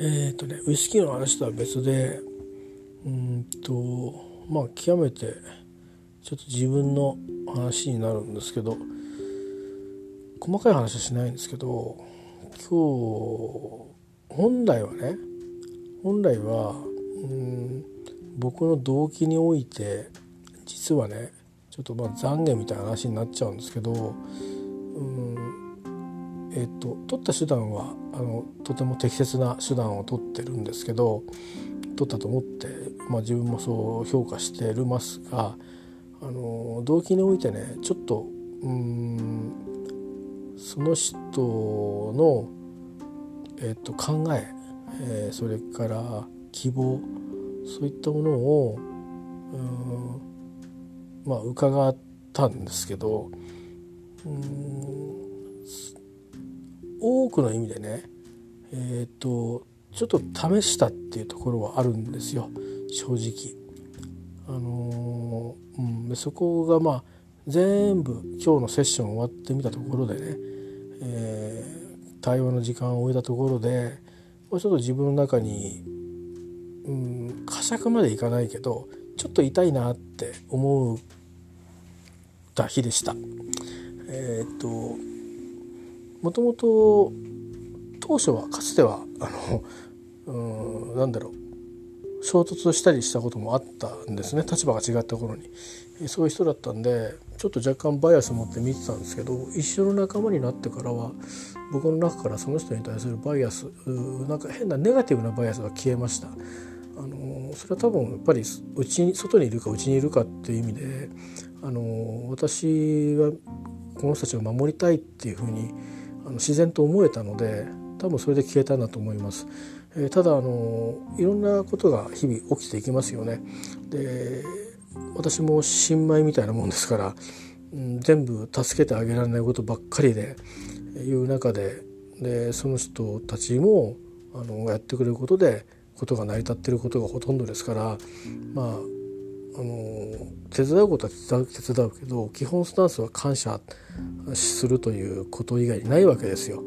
えっ、ー、とねウイスキーの話とは別でうんとまあ極めてちょっと自分の話になるんですけど細かい話はしないんですけど今日本来はね本来はうん僕の動機において実はねちょっとまあ懺悔みたいな話になっちゃうんですけどえ、ー、と取った手段はあのとても適切な手段を取ってるんですけど取ったと思って、まあ、自分もそう評価してるますがあの動機においてねちょっとうんその人の、えー、と考ええー、それから希望そういったものをうんまあ伺ったんですけどうん多くの意味でねえっ、ー、とちょっと試したっていうところはあるんですよ正直。あのー、うん、そこがまあ全部今日のセッション終わってみたところでね、えー、対話の時間を終えたところでもうちょっと自分の中にうん呵責までいかないけどちょっと痛いなって思った日でした。えー、っともともと当初はかつてはあのうんなんだろう衝突したりしたこともあったんですね立場が違った頃にそういう人だったんでちょっと若干バイアス持って見てたんですけど一緒の仲間になってからは僕の中からその人に対するバイアスなんか変なネガティブなバイアスが消えました。あのそれは多分やっぱりうちに外にいるかうちにいるかっていう意味であの私はこの人たちを守りたいっていうふうにあの自然と思えたので多分それで消えたんだと思います。えー、ただあのいろんなことが日々起きていきますよね。で私も新米みたいなもんですから、うん、全部助けてあげられないことばっかりでいう中ででその人たちもあのやってくれることでことが成り立ってることがほとんどですからまああの手伝うことは手伝うけど基本スタンスは感謝するということ以外にないわけですよ。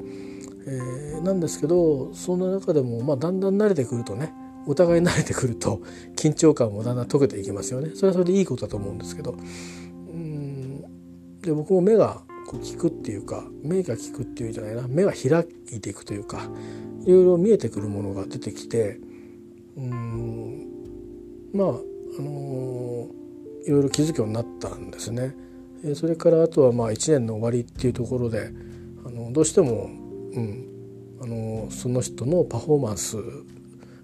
えー、なんですけどそんな中でも、まあ、だんだん慣れてくるとねお互い慣れてくると緊張感もだんだん解けていきますよね。それはそれでいいことだと思うんですけど。うんで僕も目がこう聞くっていうか目が聞くっていうんじゃないな。目が開いていくというかいろいろ見えてくるものが出てきてうんまああのー、いろいろ気づくようになったんですね。それからあとはまあ1年の終わりっていうところであのどうしても、うんあのその人のパフォーマンス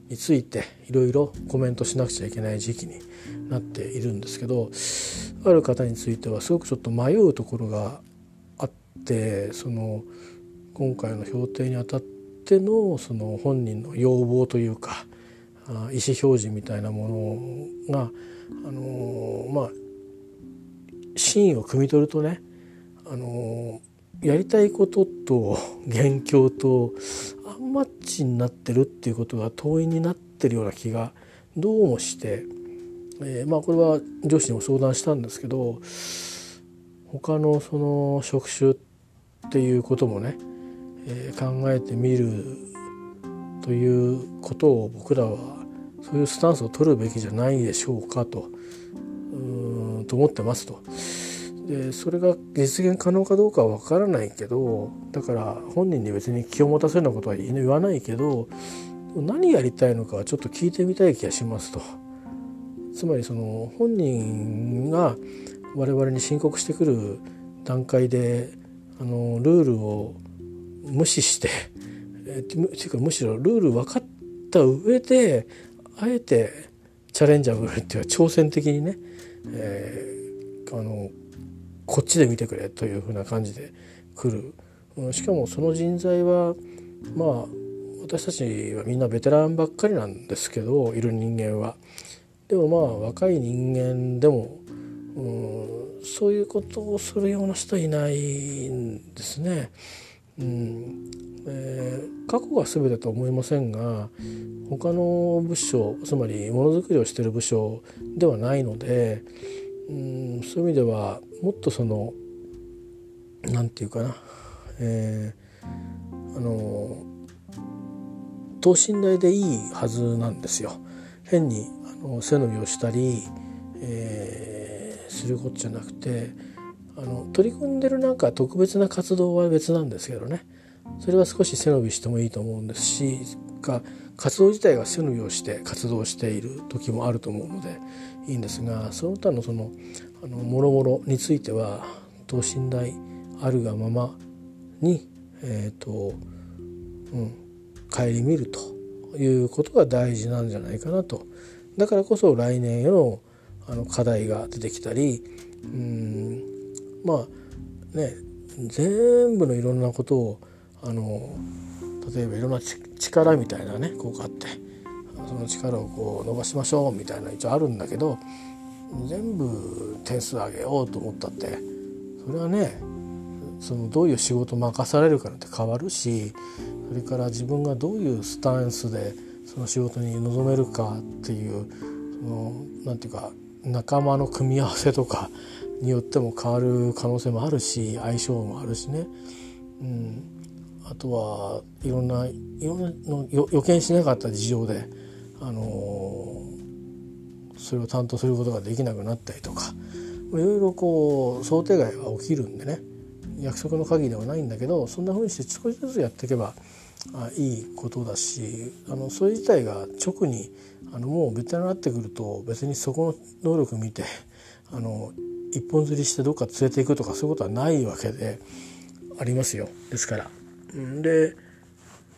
についていろいろコメントしなくちゃいけない時期になっているんですけどある方についてはすごくちょっと迷うところがあってその今回の評定にあたってのその本人の要望というか意思表示みたいなものがあのまあ真意を汲み取るとねあのやりたいことと元凶とアンマッチになってるっていうことが遠いになってるような気がどうもして、えー、まあこれは上司にも相談したんですけど他のその職種っていうこともね、えー、考えてみるということを僕らはそういうスタンスを取るべきじゃないでしょうかとうんと思ってますと。でそれが実現可能かどうかは分からないけどだから本人に別に気を持たせるようなことは言わないけど何やりたいのかはちょっと聞いてみたい気がしますと。つまりその本人が我々に申告してくる段階であのルールを無視してえっていうかむしろルール分かった上であえてチャレンジャブルっていうか挑戦的にね、えー、あのこっちで見てくれというふうな感じで来るしかもその人材はまあ私たちはみんなベテランばっかりなんですけどいる人間は。でもまあ若い人間でもうんそういうことをするような人いないんですね。うんえー、過去が全てとは思いませんが他の部署つまりものづくりをしている部署ではないのでうんそういう意味ではもっとその何て言うかな、えー、あの等身大でいいはずなんですよ。変にあの背伸びをしたり、えー、することじゃなくてあの取り組んでるなんか特別な活動は別なんですけどね。それは少し背伸びしてもいいと思うんです。しか活動自体が背伸びをして活動している時もあると思うのでいいんですがその他のそのあのもろもろについては等身大あるがままにえっ、ー、とうん顧みるということが大事なんじゃないかなと。だからこそ来年へのあの課題が出てきたりうんまあね全部のいろんなことをあの例えばいろんな力みたいなね効果あってその力をこう伸ばしましょうみたいな一応あるんだけど全部点数上げようと思ったってそれはねそのどういう仕事任されるかって変わるしそれから自分がどういうスタンスでその仕事に臨めるかっていうそのなんていうか仲間の組み合わせとかによっても変わる可能性もあるし相性もあるしね、うん、あとはいろんないろんなの予見しなかった事情で、あのー、それを担当することができなくなったりとかいろいろこう想定外は起きるんでね。約束の限りではないんだけどそんな風にして少しずつやっていけばあいいことだしあのそれ自体が直にあのもうベテランになってくると別にそこの能力見てあの一本釣りしてどっか連れていくとかそういうことはないわけでありますよ。ですから。で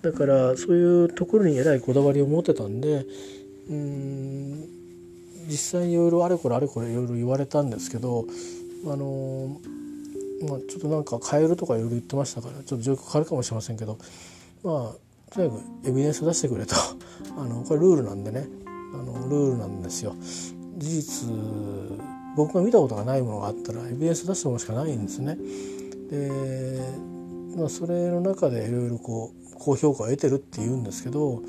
だからそういうところにえらいこだわりを持ってたんでうん。実際いろいろあれこれあれこれいろいろ言われたんですけどあのまあ、ちょっとなんか変えるとかいろいろ言ってましたからちょっと状況変わるかもしれませんけどまあとにかくエビデンス出してくれと。あのこれルールなんでね。あのルールなんですよ。事実僕が見たことがないものがあったらエビデンス出すものしかないんですね。で、まあ、それの中でいろいろこう高評価を得てるって言うんですけど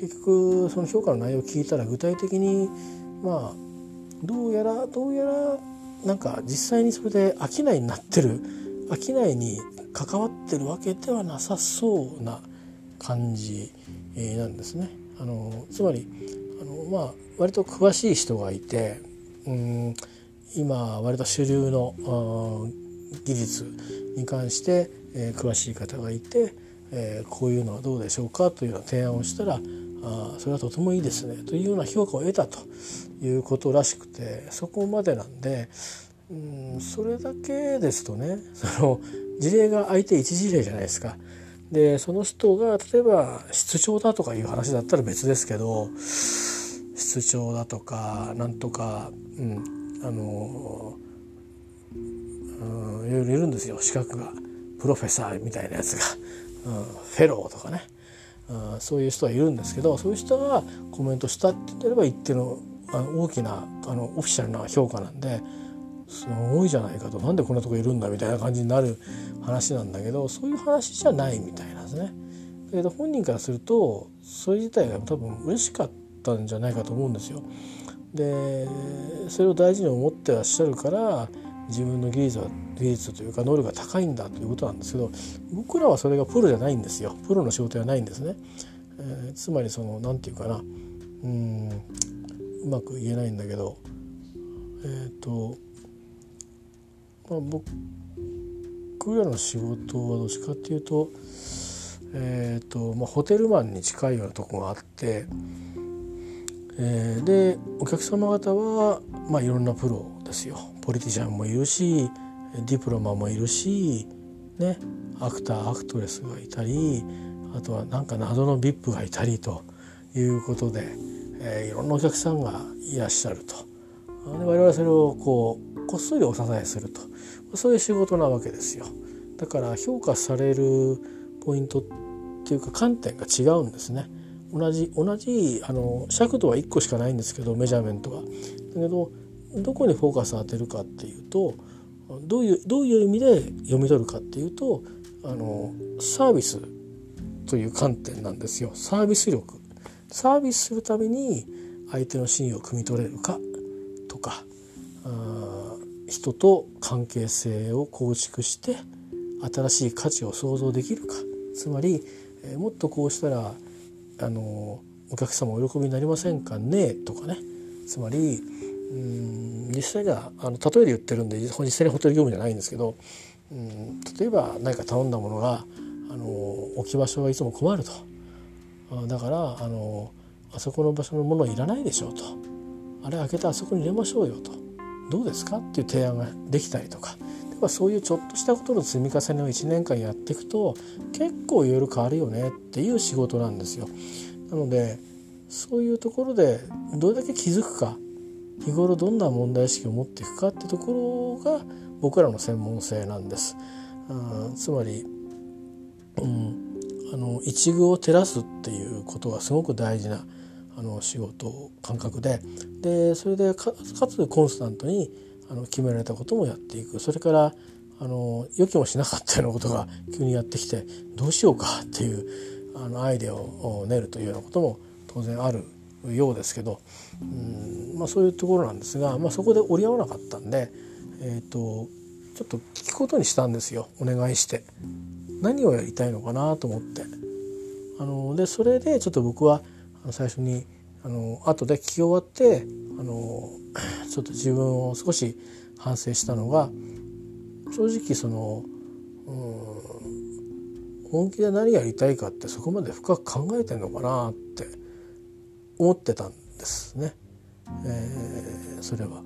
結局その評価の内容を聞いたら具体的にまあどうやらどうやらなんか実際にそれで商いになってる商いに関わってるわけではなさそうな感じなんですね。あのつまりあの、まあ、割と詳しい人がいてうん今割と主流の技術に関して、えー、詳しい方がいて、えー、こういうのはどうでしょうかというような提案をしたらあそれはとてもいいですねというような評価を得たということらしくてそこまでなんでうんそれだけですとね その事例が相手一事例じゃないですか。でその人が例えば室長だとかいう話だったら別ですけど室長だとかなんとか、うん、あの、いろいろいるんですよ。資格が。プロフェッサーみたいなやつが、うん、フェローとかね、うん、そういう人はいるんですけどそういう人がコメントしたって言ってれば一定のあの大きなあのオフィシャルな評価なんですごいじゃないかと。なんでこんなとこいるんだみたいな感じになる話なんだけどそういう話じゃないみたいなんですね。だけど本人からするとそれ自体が多分嬉しかったんじゃないかと思うんですよ。でそれを大事に思ってらっしゃるから自分の技術は技術というか能力が高いんだということなんですけど僕らはそれがプロじゃないんですよプロの仕事じゃないんですね。えー、つまりその何て言うかなうんうまく言えないんだけどえっ、ー、とまあ僕らの仕事はどっちかっていうと,、えーとまあ、ホテルマンに近いようなとこがあってえー、でお客様方は、まあ、いろんなプロですよ。ポリティシャンもいるしディプロマもいるし、ね、アクターアクトレスがいたりあとはなんか謎の VIP がいたりということで、えー、いろんなお客さんがいらっしゃると。で我々それをこうこっそりお支えすると。そういう仕事なわけですよ。だから評価されるポイントっていうか観点が違うんですね。同じ同じあの尺度は1個しかないんですけどメジャーメントが。だけどどこにフォーカスを当てるかっていうとどういうどういう意味で読み取るかっていうとあのサービスという観点なんですよ。サービス力。サービスするために相手の真意を汲み取れるかとかあ人と関係性を構築して新しい価値を創造できるか。つまり、えもっとこうしたらあのお客様お喜びになりませんかね？とかね。つまりうん実際にはあの例えで言ってるんで実際にホテル業務じゃないんですけどうん例えば何か頼んだものがあの置き場所がいつも困ると。だからあのあそこの場所のものはいらないでしょうと。あれ開けてあそこに入れましょうよと。どうですか？っていう提案ができたりとか。ぱそういうちょっとしたことの積み重ねを1年間やっていくと結構いろいろ変わるよねっていう仕事なんですよ。なのでそういうところでどれだけ気づくか日頃どんな問題意識を持っていくかってところが僕らの専門性なんです。あつまり、うん、あの一遇を照らすっていうことがすごく大事なあの仕事感覚ででそれでかつコンスタントにあの決められたこともやっていくそれからあの予期もしなかったようなことが急にやってきてどうしようかっていうあのアイデアを練るというようなことも当然あるようですけどうん、まあ、そういうところなんですが、まあ、そこで折り合わなかったんで、えーと、ちょっと聞くことにしたんですよお願いして。何をやりたいのかなと思って。あのでそれでちょっと僕は最初にあの後で聞き終わってあのちょっと自分を少し反省したのが正直そのうん本気で何やりたいかってそこまで深く考えてんのかなって思ってたんですね、えー、それは。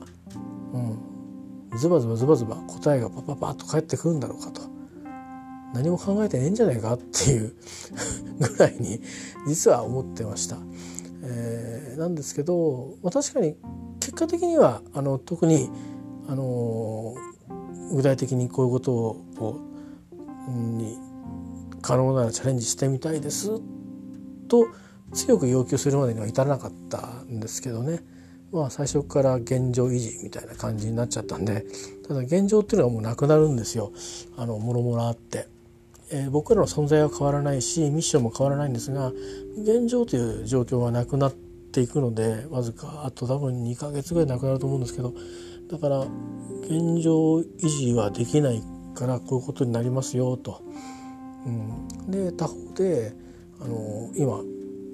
うん、ズバズバズバズバ答えがパパパッと返ってくるんだろうかと何も考えてねえんじゃないかっていうぐらいに実は思ってました。えー、なんですけど、まあ、確かに結果的にはあの特にあの具体的にこういうことをに可能ならチャレンジしてみたいですと強く要求するまでには至らなかったんですけどねまあ最初から現状維持みたいな感じになっちゃったんでただ現状っていうのはもうなくなるんですよあのもろもろあって。えー、僕らの存在は変わらないしミッションも変わらないんですが現状という状況はなくなっていくのでわずかあと多分2ヶ月ぐらいなくなると思うんですけどだから現状維持はできないからこういうことになりますよと。うん、で他方であの今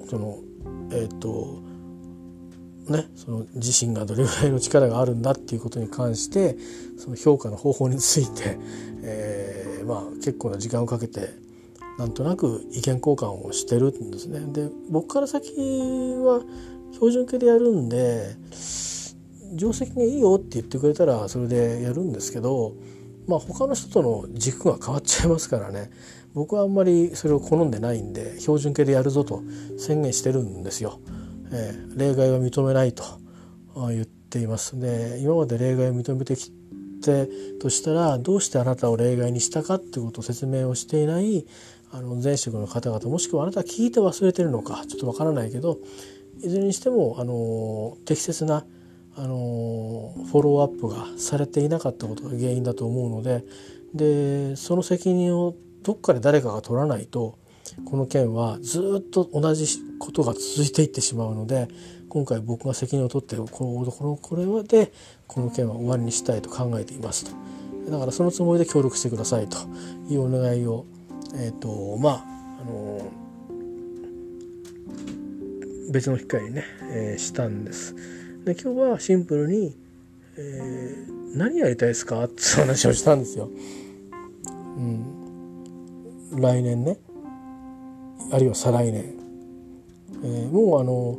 そのえっ、とね、その自身がどれぐらいの力があるんだっていうことに関してその評価の方法について、えー、まあ、結構な時間をかけてなんとなく意見交換をしてるんですね。で僕から先は標準形でやるんで定石がいいよって言ってくれたらそれでやるんですけど、まあ、他の人との軸が変わっちゃいますからね僕はあんまりそれを好んでないんで標準形でやるぞと宣言してるんですよ。えー、例外は認めないと言っています。で今まで例外を認めてきてとしたらどうしてあなたを例外にしたかってことを説明をしていないあの前職の方々もしくはあなた聞いて忘れてるのかちょっとわからないけどいずれにしてもあの適切なあのフォローアップがされていなかったことが原因だと思うのででその責任をどっかで誰かが取らないとこの件はずっと同じことが続いていってしまうので今回僕が責任を取ってこのこのこれでこの件は終わりにしたいと考えていますと。だからそのつもりで協力してくださいと。いうお願いをえっ、ー、とまああの別の機会にね、えー、したんです。で今日はシンプルに、えー、何やりたいですか？って話をしたんですよ。うん、来年ね。あるいは再来年、えー、もうあの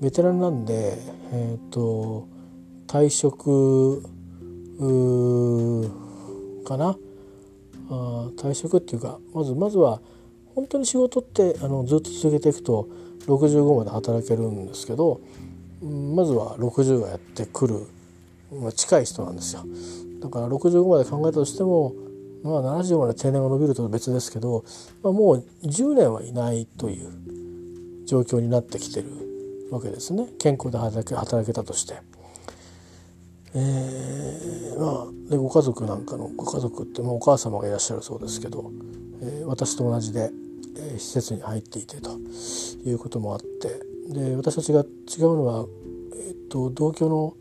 ベテランなんで、えーと、退職かな？あ退職っていうかまずまずは本当に仕事ってあのずっと続けていくと65まで働けるんですけどまずは60がやってくる、まあ、近い人なんですよ。だから65まで考えたとしてもまあ、70まで定年が伸びると別ですけど、まあ、もう10年はいないという。状況になってきてるわけですね健康で働け働けたとして。えー、まあでご家族なんかのご家族って、まあ、お母様がいらっしゃるそうですけど、えー、私と同じで、えー、施設に入っていてということもあってで私たちが違うのは、えーと同居の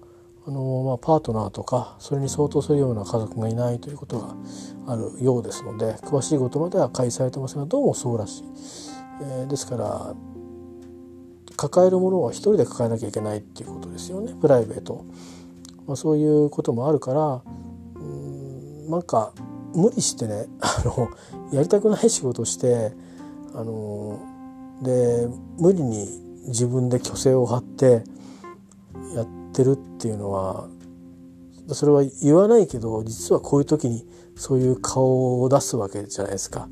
あの、まあ、パートナーとかそれに相当するような家族がいないということがあるようですので詳しいことまでは開催されてますがどうもそうらしい。えー、ですから抱えるものは一人で抱えなきゃいけないっていうことですよね。プライベート、まあ、そういうこともあるからうんなんか無理してね あのやりたくない仕事してあので無理に自分で虚勢を張ってやってるっていうのはそれは言わないけど実はこういう時にそういう顔を出すわけじゃないですか。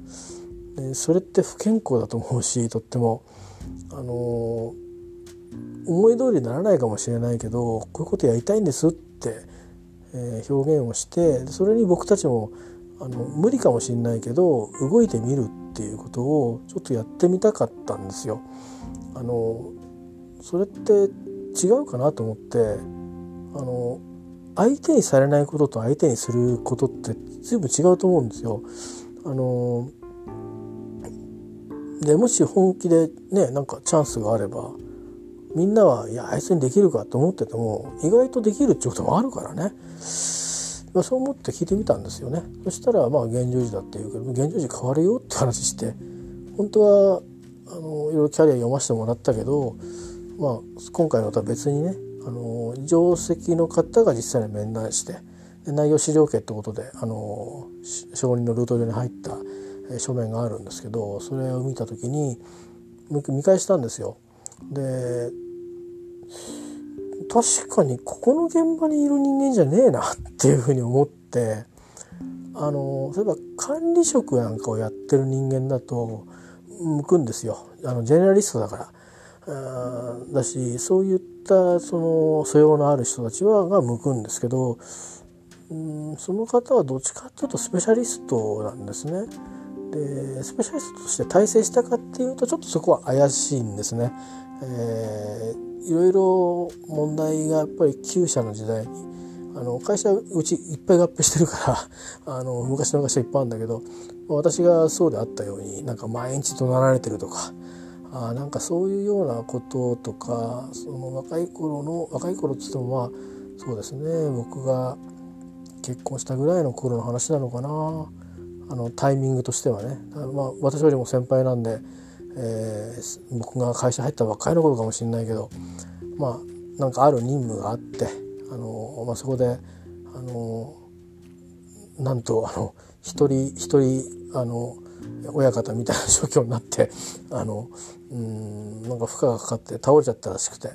でそれって不健康だと思うしとっても。あの思い通りにならないかもしれないけどこういうことやりたいんですって、えー、表現をしてそれに僕たちもあの無理かもしれないけど動いてみるっていうことをちょっとやってみたかったんですよ。あのそれって違うかなと思ってあの相手にされないことと相手にすることって随分違うと思うんですよ。あのでもし本気でねなんかチャンスがあればみんなはいやあいつにできるかと思ってても意外とできるってこともあるからね。まあ、そう思って聞いてみたんですよねそしたらまあ現状時だっていうけど現状時変わるよって話して本当はあのいろいろキャリア読ませてもらったけど、まあ、今回のとは別にねあの定石の方が実際に面談して内容資料系ってことであの承認のルート上に入った書面があるんですけどそれを見た時に見返したんですよ。で確かにここの現場にいる人間じゃねえなっていうふうに思ってあの例えば管理職なんかをやってる人間だと向くんですよあのジェネラリストだから。だしそういったその素養のある人たちはが向くんですけどうんその方はどっちかっていうとスペシャリストなんですね。でスペシャリストとして体制したかっていうとちょっとそこは怪しいんですね。えーいろいろ問題がやっぱり旧社の時代にあの会社うちいっぱい合併してるから あの昔の会社いっぱいあるんだけど私がそうであったようになんか毎日怒鳴られてるとかあなんかそういうようなこととかその若い頃の若い頃っつってもまあそうですね僕が結婚したぐらいの頃の話なのかなあのタイミングとしてはね、まあ、私よりも先輩なんでえー、僕が会社入ったばっかりの頃かもしれないけどまあなんかある任務があってあの、まあ、そこであのなんとあの一人一人あの親方みたいな状況になってあのうんなんか負荷がかかって倒れちゃったらしくて、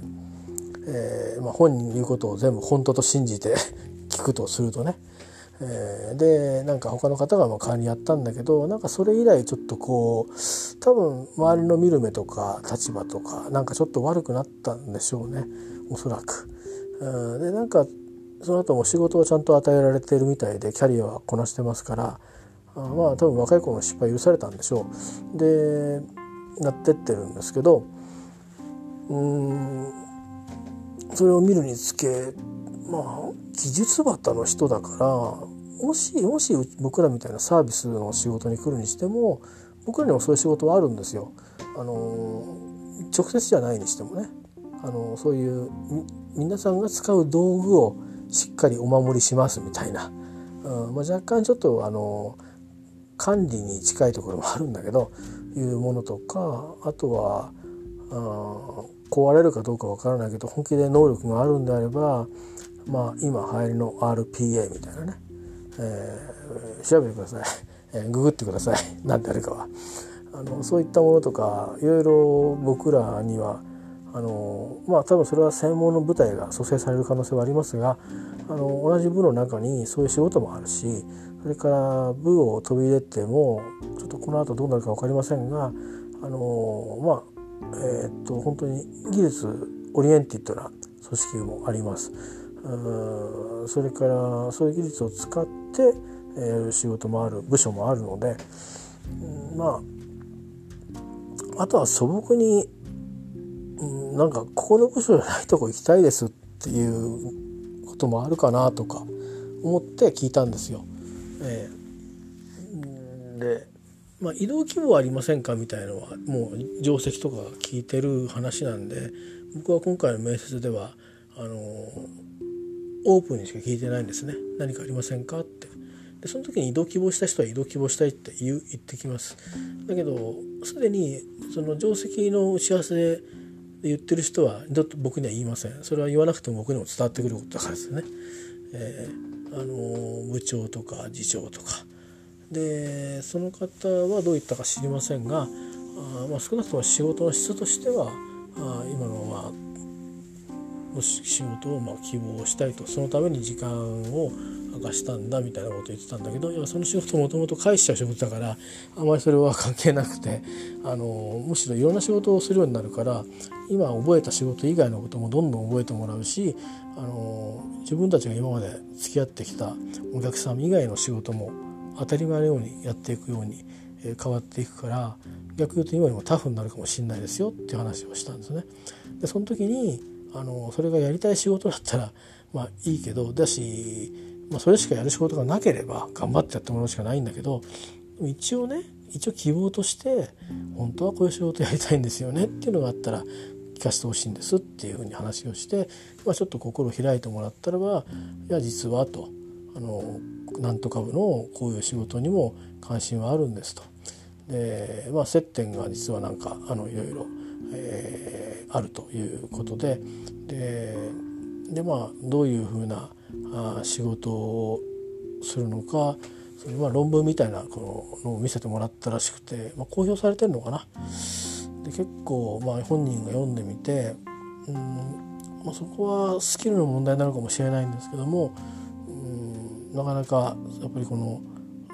えーまあ、本人の言うことを全部本当と信じて 聞くとするとね。えー、でなんか他の方がまあ代わりにやったんだけどなんかそれ以来ちょっとこう多分周りの見る目とか立場とかなんかちょっと悪くなったんでしょうねおそらく。うん、でなんかその後も仕事をちゃんと与えられてるみたいでキャリアはこなしてますからあまあ多分若い子の失敗許されたんでしょう。でなってってるんですけどうんそれを見るにつけまあ技術旗の人だからもしもし僕らみたいなサービスの仕事に来るにしても僕らにもそういう仕事はあるんですよ。あの直接じゃないにしてもね。あのそういう皆さんが使う道具をしっかりお守りしますみたいな、うんまあ、若干ちょっとあの管理に近いところもあるんだけどいうものとかあとはあ壊れるかどうかわからないけど本気で能力があるんであればまあ今流行りの RPA みたいなね。えー、調べてください、えー、ググってください。何であるかは。あのそういったものとかいろいろ僕らにはあのまあ多分それは専門の部隊が蘇生される可能性はありますがあの同じ部の中にそういう仕事もあるしそれから部を飛び出てもちょっとこの後どうなるか分かりませんがあのまあえー、っと本当に技術オリエンティッドな組織もあります。それからそういう技術を使ってやる仕事もある部署もあるので、うんまああとは素朴に、うん、なんかここの部署じゃないとこ行きたいですっていうこともあるかなとか思って聞いたんですよ。えー、で、まあ、移動規模はありませんかみたいのはもう定石とか聞いてる話なんで僕は今回の面接ではあのオープンにしか聞いてないんですね。何かありませんかって。でその時に移動希望した人は移動希望したいって言う言ってきます。だけどすでにその定石の打ち合わせで言ってる人はだって僕には言いません。それは言わなくても僕にも伝わってくることだからですね。えー、あの部長とか次長とか。でその方はどういったか知りませんがあ、まあ、少なくとも仕事の質としてはあ今のまあ仕事をまあ希望したいとそのために時間を明かしたんだみたいなこと言ってたんだけどいやその仕事もともと返しちゃう仕事だからあまりそれは関係なくて あのむしろいろんな仕事をするようになるから今覚えた仕事以外のこともどんどん覚えてもらうしあの自分たちが今まで付き合ってきたお客さん以外の仕事も当たり前のようにやっていくように変わっていくから逆に言うと今よりもタフになるかもしれないですよっていう話をしたんですね。でその時にあのそれがやりたい仕事だったら まあいいけどだし、まあ、それしかやる仕事がなければ頑張ってやってもらうしかないんだけど一応ね一応希望として本当はこういう仕事やりたいんですよねっていうのがあったら聞かせてほしいんですっていうふうに話をして、まあ、ちょっと心を開いてもらったらば「いや実は」とあのなんとか部のこういう仕事にも関心はあるんですと。でまあ、接点が実はなんかあのいろいろ、えー、あるということででで、まあ、どういうふうなあ仕事をするのかそのまあ論文みたいなこののを見せてもらったらしくて、まあ、公表されてるのかな。で結構、まあ、本人が読んでみて、うんまあ、そこはスキルの問題なのかもしれないんですけどもうんなかなかやっぱりこの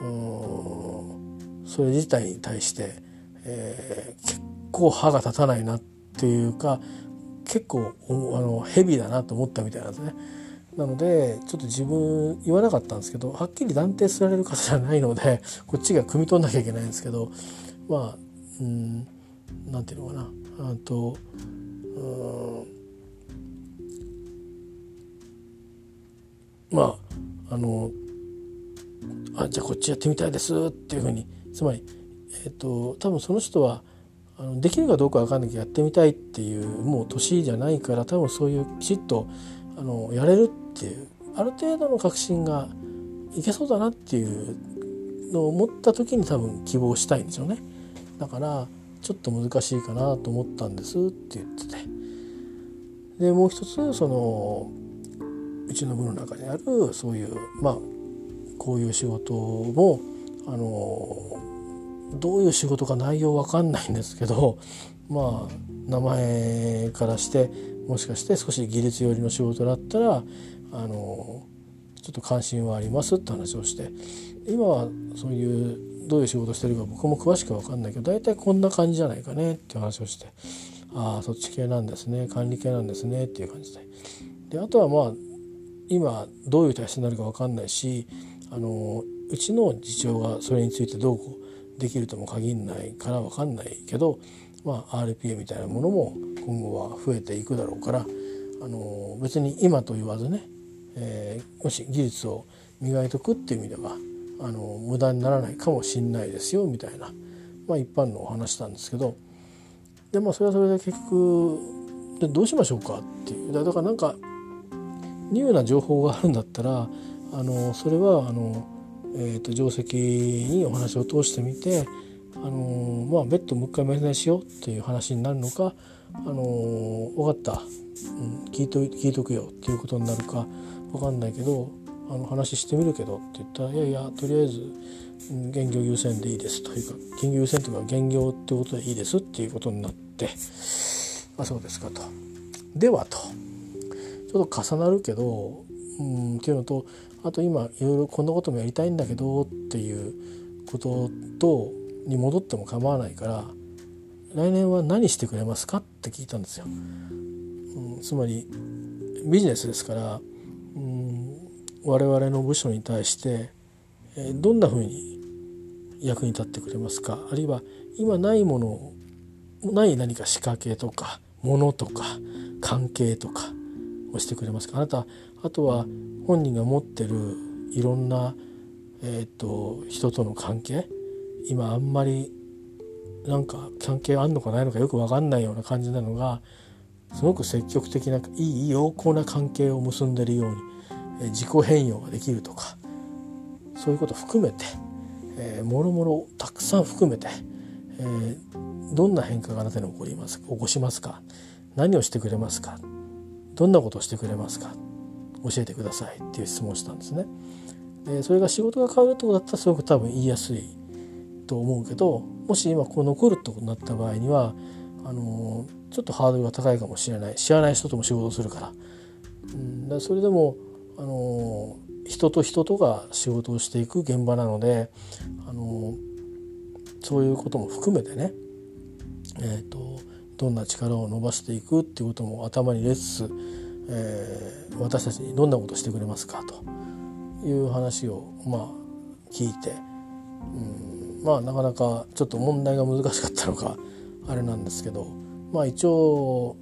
うんそれ自体に対して、えー、結構歯が立たないなっていうか結構あのヘビーだなと思ったみたいなんですね。なのでちょっと自分言わなかったんですけどはっきり断定される方じゃないのでこっちが汲み取んなきゃいけないんですけどまあうんなんていうのかなあとまああのあじゃあこっちやってみたいですっていうふうにつまり、えーと、多分その人はあのできるかどうか分かんないけどやってみたいっていうもう年じゃないから多分そういうきちっとあのやれるっていうある程度の確信がいけそうだなっていうのを思った時に多分希望したいんですよね。だからちょっと難しいかなと思ったんですって言っててでもう一つそのうちの部の中にあるそういうまあこういう仕事もあのどういう仕事か内容わかんないんですけど まあ名前からしてもしかして少し技術寄りの仕事だったらあのちょっと関心はありますって話をして今はそういうどういう仕事してるか僕も詳しく分かんないけど大体こんな感じじゃないかねって話をしてああそっち系なんですね管理系なんですねっていう感じで。であとはまあ今どういう体質になるか分かんないしあのうちの次長がそれについてどうこうできるとも限らないから分かんないけど、まあ、RPA みたいなものも今後は増えていくだろうからあの別に今と言わずね、えー、もし技術を磨いとくっていう意味ではあの無駄にならないかもしんないですよみたいな、まあ、一般のお話なんですけどでまあそれはそれで結局でどうしましょうかっていう。だからなんかニューな情報があるんだったらあのそれはあの、えーと、定石にお話を通してみてあの、まあ、別途もう一回面談しようっていう話になるのかあの分かった、うん、聞いと聞いとくよっていうことになるか分かんないけどあの話してみるけどって言ったらいやいやとりあえず現業優先でいいですというか現業優先というか現業ってことでいいですっていうことになってあそうですかと。ではとちょっと重なるけどうんっていうのとあと今いろいろこんなこともやりたいんだけどっていうこととに戻っても構わないから来年は何してくれますかって聞いたんですよ。うん、つまりビジネスですから、うん、我々の部署に対して、えどんなふうに役に立ってくれますか？あるいは今ないものない何か仕掛けとかものとか関係とかをしてくれますか？あなたあとは本人が持ってるいろんな、えーと、人との関係。今あんまりなんか関係あんのかないのかよく分かんないような感じなのがすごく積極的ないい良好な関係を結んでるように、えー、自己変容ができるとかそういうこと含めて、えー、もろもろたくさん含めて、えー、どんな変化があなたに起こります起こしますか？何をしてくれますか？どんなことをしてくれますか？教えてくださいっていう質問をしたんですね。でそれが仕事が変わるってことだったらすごく多分言いやすいと思うけどもし今こう残るってことになった場合にはあのちょっとハードルが高いかもしれない知らない人とも仕事をするから,、うん、だそれでもあの人と人とが仕事をしていく現場なのであのそういうことも含めてね、えーと、どんな力を伸ばしていくっていうことも頭に入れつつ、えー、私たちにどんなことしてくれますかと。いう話をまあ聞いて、うん、まあなかなかちょっと問題が難しかったのかあれなんですけどまあ一応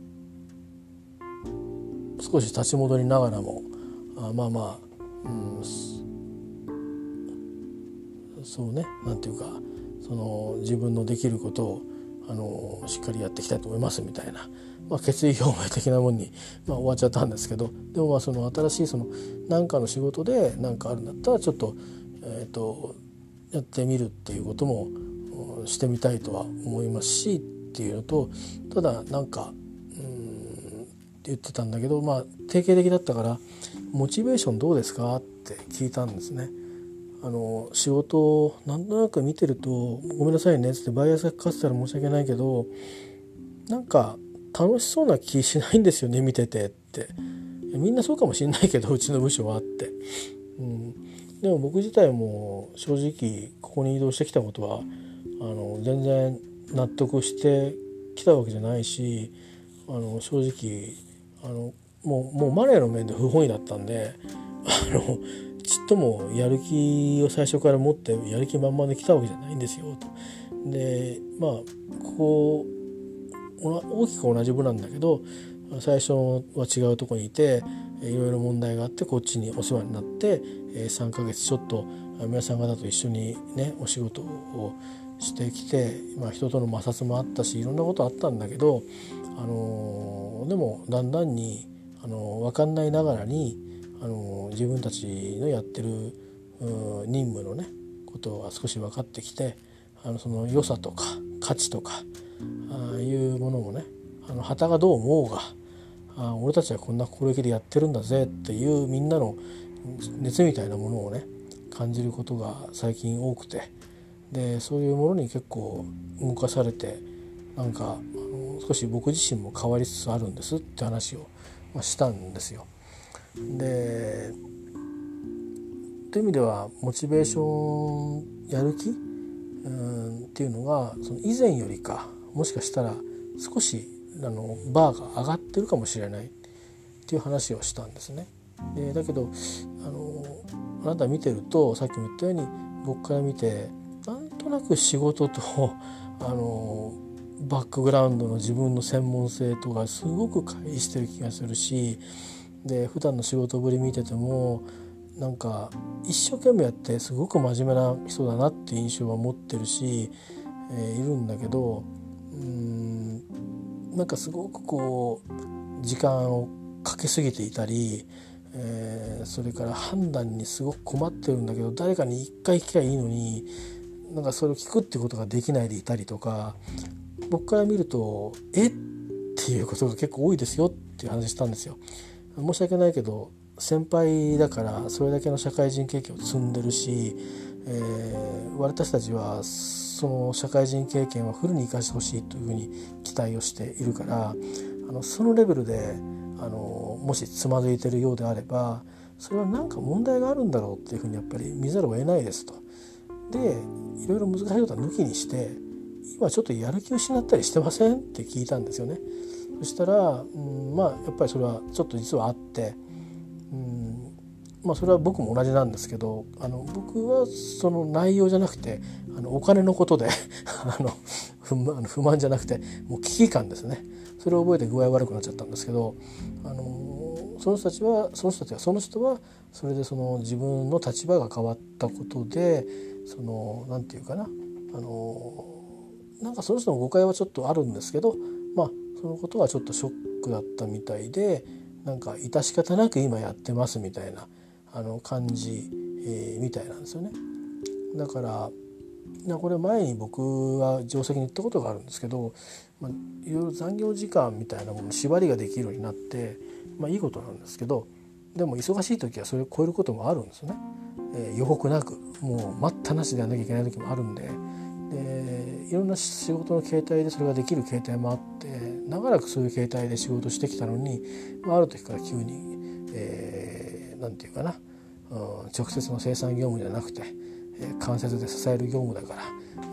少し立ち戻りながらもあまあまあ、うん、そうねなんていうかその自分のできることをあのしっかりやっていきたいと思いますみたいな、まあ、決意表明的なもんに、まあ、終わっちゃったんですけどでもまあその新しいその何かの仕事で何かあるんだったらちょっと,、えーと、やってみるっていうこともしてみたいとは思いますしっていうのとただなんかうん言ってたんだけどまあ定型的だったから「モチベーションどうですか?」って聞いたんですね。あの仕事をなんとなく見てると「ごめんなさいね」っつってバイアスがかかってたら申し訳ないけどなんか楽しそうな気しないんですよね見ててって。みんなそうかもしんないけどうちの部署はって、うん、でも僕自体も正直ここに移動してきたことはあの全然納得してきたわけじゃないしあの正直あのもうもうマネーの面で不本意だったんであのちっともやる気を最初から持ってやる気満々で来たわけじゃないんですよと。でまあここ大きく同じ部なんだけど最初は違うとこにいていろいろ問題があってこっちにお世話になって3ヶ月ちょっと皆さん方と一緒にねお仕事をしてきて、まあ、人との摩擦もあったしいろんなことあったんだけど、あのでもだんだんに、あの分かんないながらにあの自分たちのやってる任務のねことが少し分かってきてあのその良さとか価値とかあいうものもねあの旗がどう思おうがあ俺たちはこんな心意気でやってるんだぜっていうみんなの熱みたいなものをね感じることが最近多くてでそういうものに結構動かされてなんかあの少し僕自身も変わりつつあるんですって話を、ま、したんですよ。でという意味ではモチベーションやる気？うんっていうのがその以前よりかもしかしたら少しあのバーが上がってるかもしれないっていう話をしたんですね。でだけどあのあなた見てるとさっきも言ったように僕から見てなんとなく仕事と あのバックグラウンドの自分の専門性とかすごく乖離してる気がするしで普段の仕事ぶり見ててもなんか一生懸命やってすごく真面目な人だなっていう印象は持ってるし、えー、いるんだけどうんなんかすごくこう時間をかけすぎていたり、えー、それから判断にすごく困ってるんだけど誰かに一回聞きゃいいのになんかそれを聞くってことができないでいたりとか僕から見ると「えっ?」ていうことが結構多いですよっていう話したんですよ。申し訳ないけど先輩だからそれだけの社会人経験を積んでるし、えー、私たちはその社会人経験をフルに生かしてほしいというふうに期待をしているからあのそのレベルであのもしつまずいてるようであればそれは何か問題があるんだろうっていうふうにやっぱり見ざるを得ないですと。でいろいろ難しいことは抜きにして今ちょっとやる気を失ったりしてませんって聞いたんですよね。そしたら、うん、まあやっぱりそれはちょっと実はあって、うんまあ、それは僕も同じなんですけどあの僕はその内容じゃなくてあのお金のことで あの不満不満じゃなくてもう危機感ですね。それを覚えて具合悪くなっちゃったんですけどあのその人たちはその人たちはその人はそれでその自分の立場が変わったことでその何て言うかなあのなんかその人の誤解はちょっとあるんですけどまあそのことはちょっとショックだったみたいでなんか致し方なく今やってますみたいなあの感じ、えー、みたいなんですよね。だからこれ前に僕は定石に行ったことがあるんですけど、まあ、いろいろ残業時間みたいなもの縛りができるようになって、まあ、いいことなんですけどでも忙しい時はそれを超えることもあるんですよね。えー、予告なくもう待ったなしでやらなきゃいけない時もあるんででいろんな仕事の形態でそれができる形態もあって長らくそういう形態で仕事してきたのに、まあ、ある時から急に、えー、ていうかな、直接の生産業務じゃなくて、間接で支える業務だから、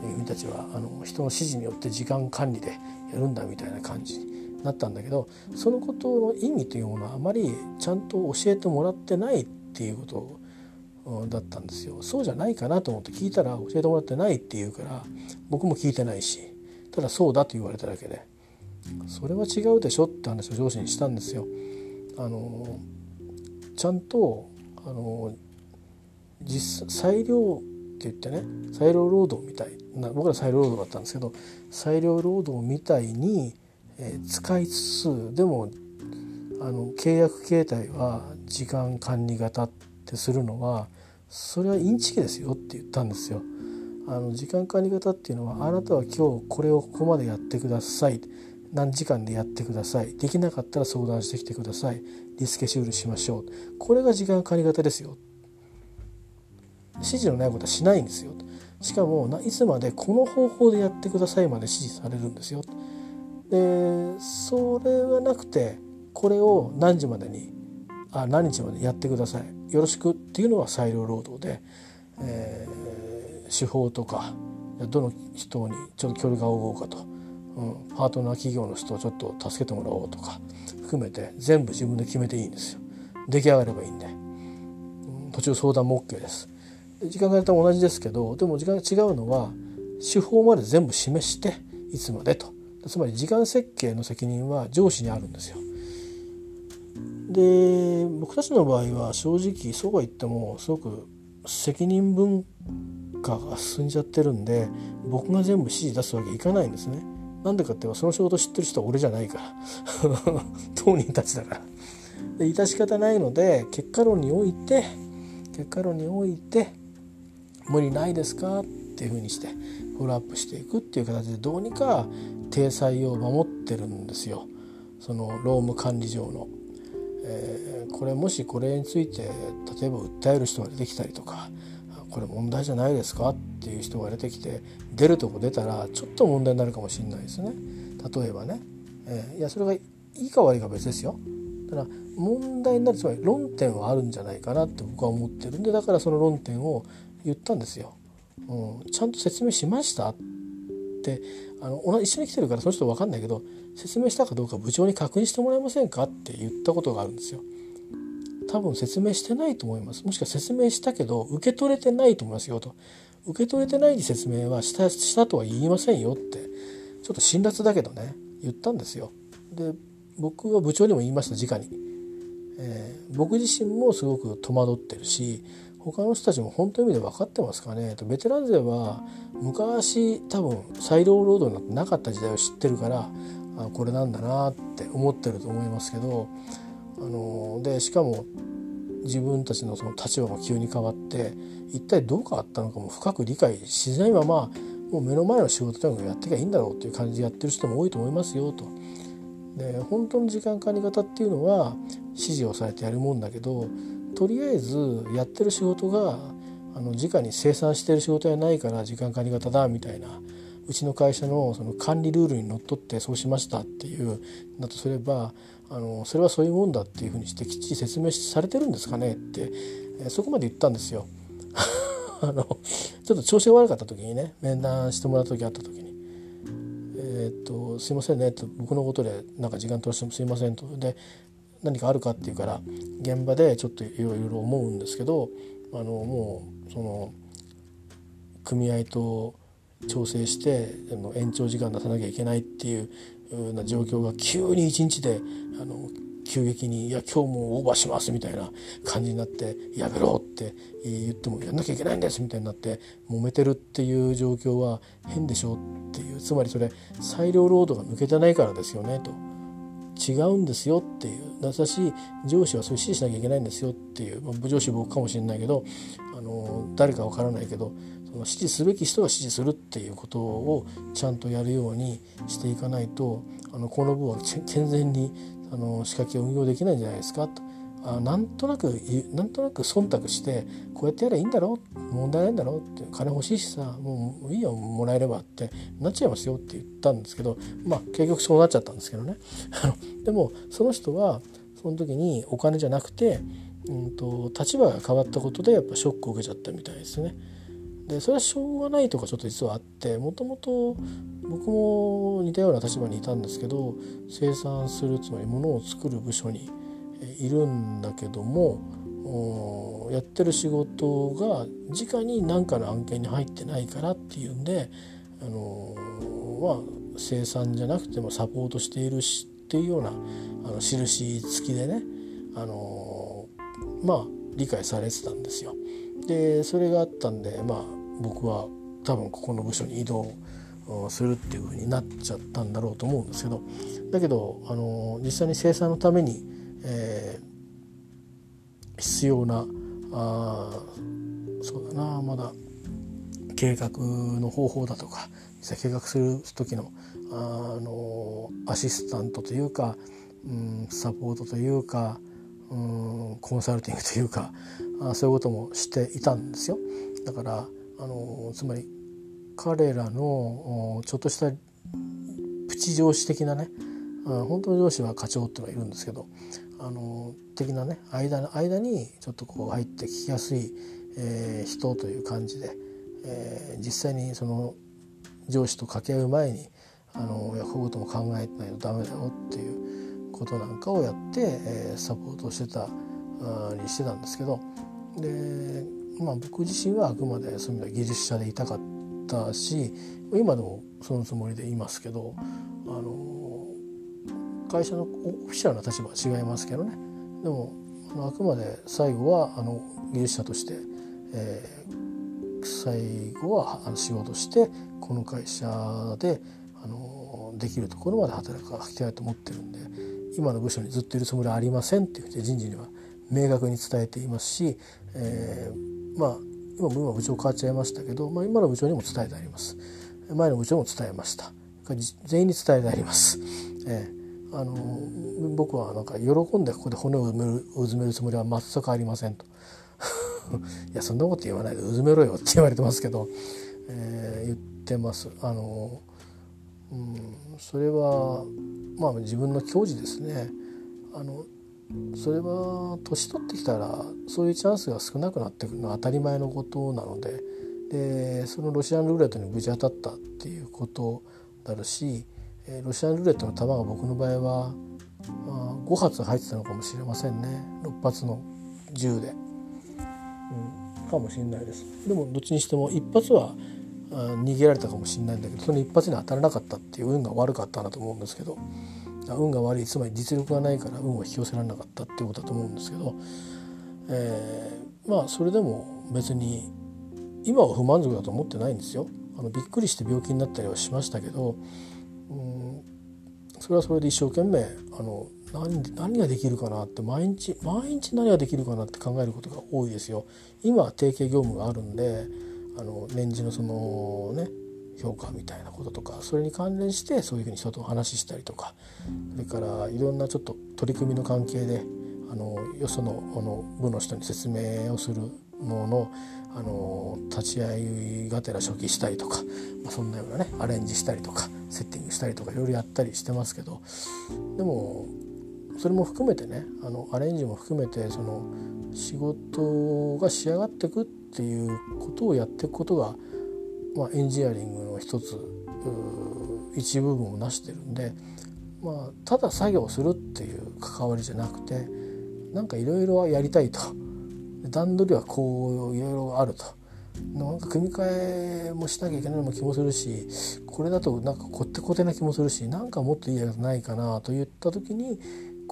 君たちはあの人の指示によって時間管理でやるんだみたいな感じになったんだけどそのことの意味というものはあまりちゃんと教えてもらってないっていうことだったんですよそうじゃないかなと思って聞いたら教えてもらってないって言うから僕も聞いてないしただそうだと言われただけでそれは違うでしょって話を上司にしたんですよ。あのちゃんとあの実裁量って言ってね裁量労働みたいな僕ら裁量労働だったんですけど裁量労働みたいに、えー、使いつつでもあの契約形態は時間管理型ってするのはそれはインチキですよって言ったんですよ。あの時間管理型っていうのはあなたは今日これをここまでやってください。何時間でやってください。できなかったら相談してきてください。リスケシュールしましょう。これが時間管理型ですよ。指示のないことはしないんですよ。しかもいつまでこの方法でやってくださいまで指示されるんですよ。でそれはなくてこれを何時までにあ何日までやってください。よろしくっていうのは裁量労働で、えー、手法とかどの人にちょっと距離が合おうかと、うん、パートナー企業の人をちょっと助けてもらおうとか。含めて全部自分で決めていいんですよ。出来上がればいいんで、途中相談も OK です。時間がやったら同じですけどでも時間が違うのは手法まで全部示していつまでと。つまり時間設計の責任は上司にあるんですよ。で僕たちの場合は正直そうは言ってもすごく責任文化が進んじゃってるんで僕が全部指示出すわけいかないんですね。なんでかっていうとその仕事知ってる人は俺じゃないから 当人たちだから。致し方ないので結果論において結果論において無理ないですかっていうふうにしてフォローアップしていくっていう形でどうにか体裁を守ってるんですよその労務管理上の。えー、これもしこれについて例えば訴える人が出てきたりとかこれ問題じゃないですか？っていう人が出てきて出るとこ出たらちょっと問題になるかもしれないですね。例えばね、えー、いやそれがいいか悪いか別ですよ。だから問題になるつまり論点はあるんじゃないかなって僕は思ってるんでだからその論点を言ったんですよ、うん、ちゃんと説明しました？ってあの一緒に来てるからその人分かんないけど説明したかどうか部長に確認してもらえませんか？って言ったことがあるんですよ。多分説明してないと思います。もしくは説明したけど受け取れてないと思いますよと。受け取れてない説明はしたしたとは言いませんよってちょっと辛辣だけどね言ったんですよ。で僕は部長にも言いました直に、えー、僕自身もすごく戸惑ってるし他の人たちも本当の意味で分かってますかねとベテラン勢は昔多分裁量労働になんてなかった時代を知ってるからあこれなんだなって思ってると思いますけどあのでしかも自分たちのその立場も急に変わって一体どう変わったのかも深く理解しないままもう目の前の仕事とにかくやってきゃいいんだろうっていう感じでやってる人も多いと思いますよと。で本当の時間管理型っていうのは指示をされてやるもんだけどとりあえずやってる仕事があの直に生産してる仕事やないから時間管理型だみたいなうちの会社のその管理ルールにのっとってそうしましたっていうだとすればあのそれはそういうもんだっていうふうにしてきっちり説明されてるんですかねって、えそこまで言ったんですよ。あのちょっと調子が悪かった時にね面談してもらった時あった時に「えー、っとすいませんね」と僕のことでなんか時間取らせてもすいませんとで何かあるかっていうから現場でちょっといろいろ思うんですけどあのもうその組合と調整してあの延長時間出さなきゃいけないっていうな状況が急に一日であの急激に「いや今日もオーバーします」みたいな感じになって「やめろ」って言っても「やんなきゃいけないんです」みたいになって揉めてるっていう状況は変でしょっていう。つまりそれ裁量労働が抜けてないからですよねと。違うんですよっていう。私上司はそういう指示しなきゃいけないんですよっていう、まあ、上司僕かもしれないけどあの誰かわからないけどその指示すべき人が指示するっていうことをちゃんとやるようにしていかないとあのこの部は健全にあの仕掛けを運用できないんじゃないですかと。あなんとなくなんとなく忖度してこうやってやればいいんだろう問題ないんだろうって金欲しいしさもういいよもらえればってなっちゃいますよって言ったんですけどまあ結局そうなっちゃったんですけどね でもその人はその時にお金じゃなくて、うんと、立場が変わったことでやっぱショックを受けちゃったみたいですね。でそれはしょうがないとかちょっと実はあってもともと僕も似たような立場にいたんですけど生産するつまり物を作る部署にいるんだけどもやってる仕事が直に何かの案件に入ってないからっていうんであのまあ生産じゃなくてもサポートしているしっていうようなあの印付きでねあのまあ理解されてたんですよ。でそれがあったんでまあ僕は多分ここの部署に移動するっていう風になっちゃったんだろうと思うんですけどだけどあの実際に生産のためにえー、必要なあそうだなまだ計画の方法だとか実際計画する時のあのアシスタントというか、うん、サポートというか、うん、コンサルティングというかあそういうこともしていたんですよ。だからあのつまり彼らのちょっとしたプチ上司的なね本当の上司は課長っていうのがいるんですけどあの的なね間の間にちょっとこう入って聞きやすい、えー、人という感じで、えー、実際にその上司と掛け合う前にあのいやこういうことも考えてないとダメだよっていうことなんかをやって、えー、サポートしてたにしてたんですけどで、まあ、僕自身はあくまでそういう意味では技術者でいたかったし今でもそのつもりでいますけどあの会社のオフィシャルな立場は違いますけどね。でもあくまで最後はあの技術者として、えー、最後は仕事してこの会社であのできるところまで働きたいと思ってるんで今の部署にずっといるつもりはありませんって言って人事には明確に伝えていますし、えー、まあ今も今部長変わっちゃいましたけど、まあ、今の部長にも伝えてあります。前の部長も伝えました。全員に伝えてあります。えーあの僕はなんか喜んでここで骨をうめるうずめるつもりは全くありませんと。いやそんなこと言わないでうずめろよって言われてますけど、えー、言ってます。あの、うん、それはまあ自分の矜持ですね。あのそれは年取ってきたらそういうチャンスが少なくなってくるのは当たり前のことなので。でそのロシアンルーレットに無事当たったっていうことだろうし、ロシアンルーレットの弾が僕の場合は、まあ、5発入ってたのかもしれませんね。6発の銃で、うん、かもしれないです。でもどっちにしても1発は逃げられたかもしれないんだけどその1発に当たらなかったっていう運が悪かったなと思うんですけど運が悪いつまり実力がないから運を引き寄せられなかったっていうことだと思うんですけど、えー、まあそれでも別に今は不満足だと思ってないんですよ。あのびっくりして病気になったりはしましたけどうんそれはそれで一生懸命あの何何ができるかなって毎日毎日何ができるかなって考えることが多いですよ。今は定型業務があるんであの年次のそのね評価みたいなこととかそれに関連してそういうふうに人とお話したりとかそれからいろんなちょっと取り組みの関係であのよそのあの部の人に説明をするののあの立ち会いがてら初期したりとか、まあ、そんなようなねアレンジしたりとかセッティングしたりとかいろいろやったりしてますけどでもそれも含めてねあのアレンジも含めてその仕事が仕上がっていくっていうことをやっていくことが、まあ、エンジニアリングの一つ一部分を成してるんで、まあ、ただ作業するっていう関わりじゃなくてなんかいろいろやりたいと。段取りはこういろいろあると。なんか組み替えもしなきゃいけないのも気もするしこれだとなんかこってこてな気もするしなんかもっといいやつないかなと言った時に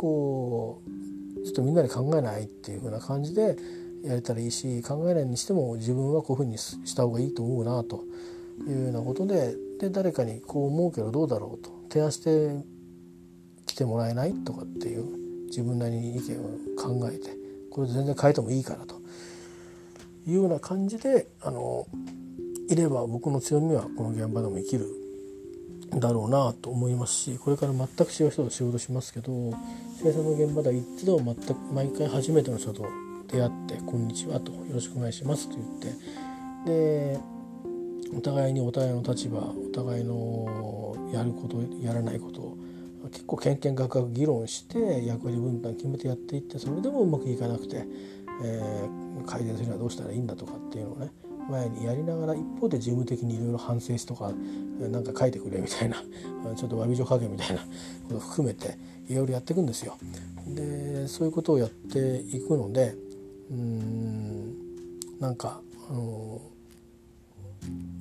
こうちょっとみんなで考えないっていう風な感じでやれたらいいし考えないにしても自分はこういうふうにした方がいいと思うなというようなことでで誰かにこう思うけどどうだろうと提案して聞来てもらえないとかっていう自分なりに意見を考えてこれ全然変えてもいいからというような感じであのいれば僕の強みはこの現場でも生きるだろうなと思いますしこれから全く違う人と仕事しますけど生産の現場では一度全く毎回初めての人と出会って「こんにちは」と「よろしくお願いします」と言ってでお互いにお互いの立場お互いのやることやらないことを結構けんけんがくがく議論して役割分担決めてやっていってそれでもうまくいかなくて、えー、改善するにはどうしたらいいんだとかっていうのをね前にやりながら一方で事務的にいろいろ反省しとか何か書いてくれみたいな ちょっと詫び状書けみたいなことを含めていろいろやっていくんですよ。でそういうことをやっていくのでうんなんかあの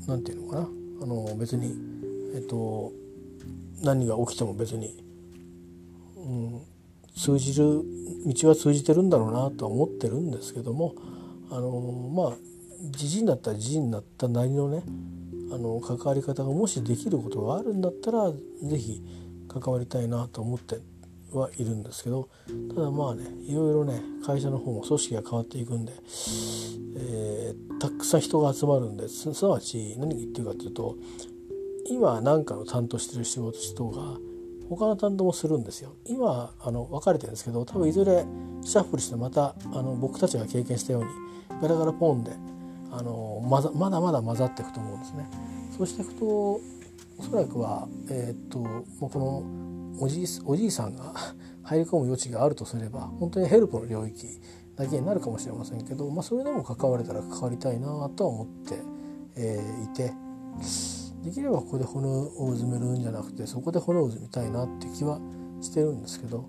なんていうのかなあの別にえっと何が起きても別に、うん、通じる道は通じてるんだろうなとは思ってるんですけどもあのまあじじになったらじじになったなりのねあの関わり方がもしできることがあるんだったら是非関わりたいなと思ってはいるんですけどただまあねいろいろね会社の方も組織が変わっていくんで、えー、たくさん人が集まるんですなわち何言ってるかというと今何かの担当してる仕事人が他の担当もするんですよ。今あの分かれてるんですけど多分いずれシャッフルしてまたあの僕たちが経験したようにガラガラポンであのまざまだまだ混ざっていくと思うんですね。そうしていくとおそらくは、えー、っともうこのおじいおじいさんが 入り込む余地があるとすれば本当にヘルプの領域だけになるかもしれませんけど、まあ、それでも関われたら関わりたいなとは思って、えー、いてできればここで骨を埋めるんじゃなくてそこで骨を埋めたいなって気はしてるんですけど、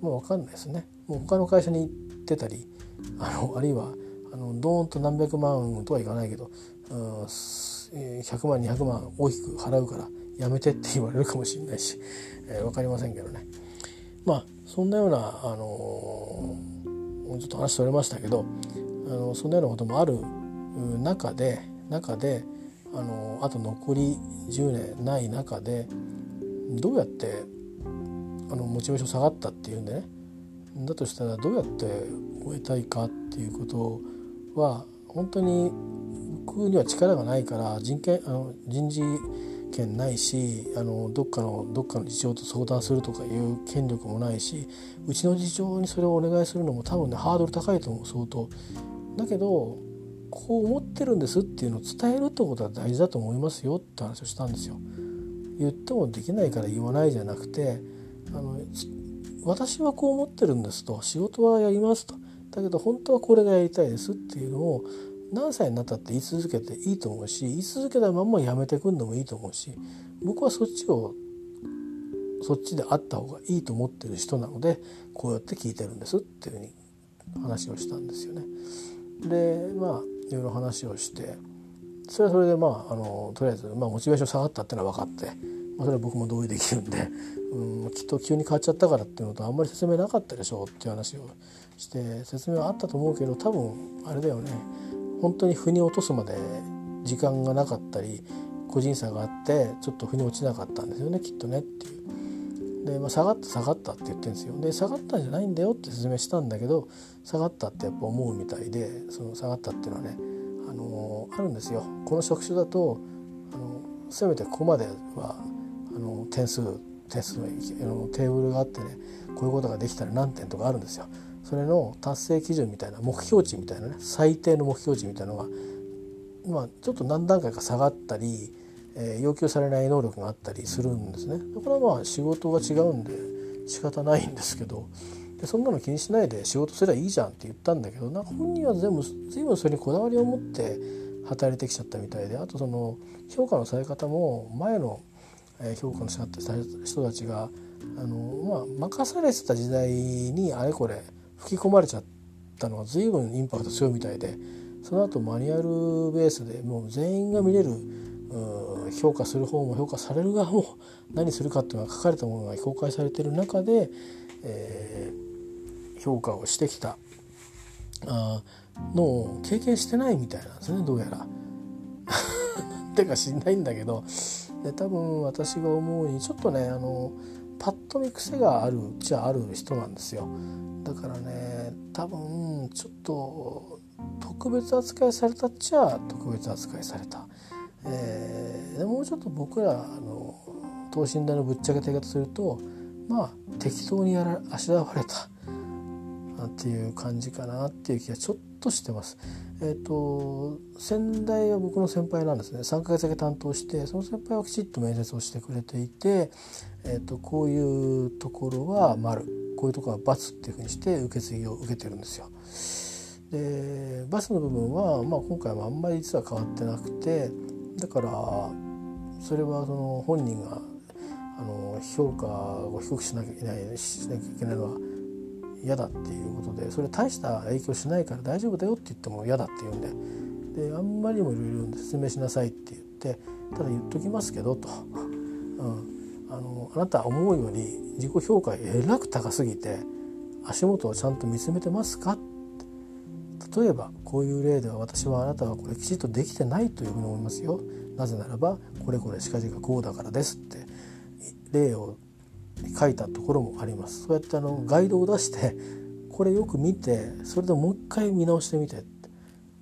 まあ、分かんないですね。もう他の会社に行ってたりあのあるいはあのドーンと何百万とはいかないけど、うん、100万200万大きく払うからやめてって言われるかもしれないし、えー、分かりませんけどね。まあそんなような、あのー、ちょっと話それましたけど、あのそんなようなこともある中で中で、あのー、あと残り10年ない中でどうやってあのモチベーション下がったっていうんでねだとしたらどうやって終えたいかっていうことをは本当に僕には力がないから人権あの人事権ないしあのどっかのどっかの事情と相談するとかいう権力もないしうちの事情にそれをお願いするのも多分ねハードル高いと思う相当。だけどこう思ってるんですっていうのを伝えるってことは大事だと思いますよって話をしたんですよ。言ってもできないから言わないじゃなくてあの私はこう思ってるんですと仕事はやりますとだけど本当はこれがやりたいですっていうのを何歳になったって言い続けていいと思うし言い続けたままやめてくんのもいいと思うし僕はそっちをそっちであった方がいいと思ってる人なのでこうやって聞いてるんですっていうふうに話をしたんですよね。でまあいろいろ話をしてそれはそれでまああのとりあえず、まあ、モチベーション下がったっていうのは分かって、まあ、それは僕も同意できるんで、うん、きっと急に変わっちゃったからっていうのとあんまり説明なかったでしょうっていう話をして説明はあったと思うけど多分あれだよね本当に腑に落とすまで時間がなかったり個人差があってちょっと腑に落ちなかったんですよねきっとねっていう。で、まあ、下がった下がったって言ってるんですよ。で下がったんじゃないんだよって説明したんだけど下がったってやっぱ思うみたいでその下がったっていうのはね、あのー、あるんですよ。この職種だと、あのせめてここまではあの点数点数のテーブルがあってねこういうことができたら何点とかあるんですよ。それの達成基準みたいな目標値みたいなね最低の目標値みたいなのが、まあ、ちょっと何段階か下がったり、えー、要求されない能力があったりするんですね。これはまあ仕事が違うんで仕方ないんですけどでそんなの気にしないで仕事すればいいじゃんって言ったんだけどなんか本人は全部随分それにこだわりを持って働いてきちゃったみたいであとその評価のされ方も前の評価の仕方した人たちがあの、まあ、任されてた時代にあれこれ吹き込まれちゃったのは随分インパクト強いみたいでその後マニュアルベースでもう全員が見れる評価する方も評価される側も何するかっていうのが書かれたものが公開されてる中で、えー、評価をしてきたあのを経験してないみたいなんですねどうやら。てか知んないんだけどで多分私が思うにちょっとねあのパッと見癖があるっちゃある人なんですよ。だからね多分ちょっと特別扱いされたっちゃ特別扱いされた、えー、もうちょっと僕らあの等身大のぶっちゃけた言い方するとまあ適当にやらあしらわれた。っていう感じかなっていう気がちょっとしてます。えっ、ー、と先代は僕の先輩なんですね3ヶ月だけ担当してその先輩はきちっと面接をしてくれていて、えーと、こういうところは丸こういうところは×っていうふうにして受け継ぎを受けてるんですよ。でバスの部分は、まあ、今回はあんまり実は変わってなくてだからそれはその本人があの評価を低くしなきゃいけないしなきゃいけないのは嫌だっていうことでそれ大した影響しないから大丈夫だよって言っても嫌だって言うんでであんまりにもいろいろ説明しなさいって言ってただ言っときますけどと、うん、あのあなた思うより自己評価えらく高すぎて足元をちゃんと見つめてますか？例えばこういう例では私はあなたはこれきちっとできてないというふうに思いますよ。なぜならばこれこれしかじがこうだからですって。例を書いたところもあります。そうやってあのガイドを出してこれよく見てそれでもう一回見直してみて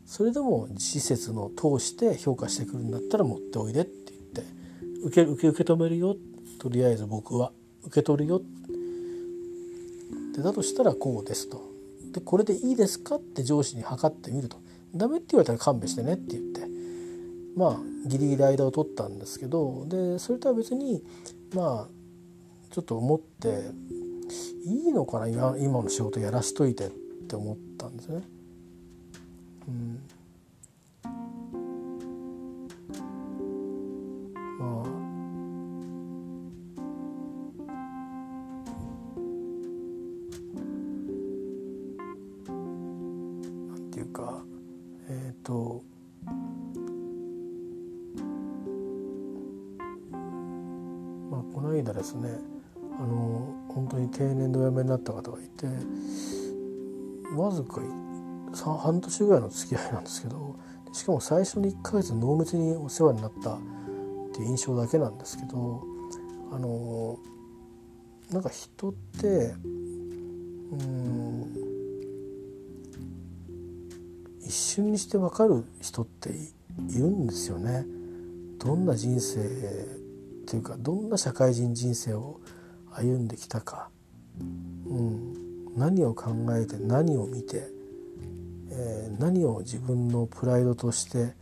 それでも施設の通して評価してくるんだったら持っておいでって言って受け受け受け止めるよ。とりあえず僕は受け取るよ。でだとしたらこうですと。でこれでいいですかって上司に測ってみると。ダメって言われたら勘弁してねって言って。まあギリギリ間を取ったんですけどでそれとは別にまあちょっと思っていいのかな今今の仕事やらしといてって思ったんですね。うんまあなんていうかえっ、ー、とまあこの間ですねあの本当に定年でお辞めになった方がいてわずか半年ぐらいの付き合いなんですけどしかも最初に1ヶ月濃密にお世話になったっていう印象だけなんですけどあのなんか人ってうん一瞬にして分かる人っているんですよね。どんな人生っていうかどんな社会人人生を歩んできたか、うん、何を考えて何を見て、えー、何を自分のプライドとして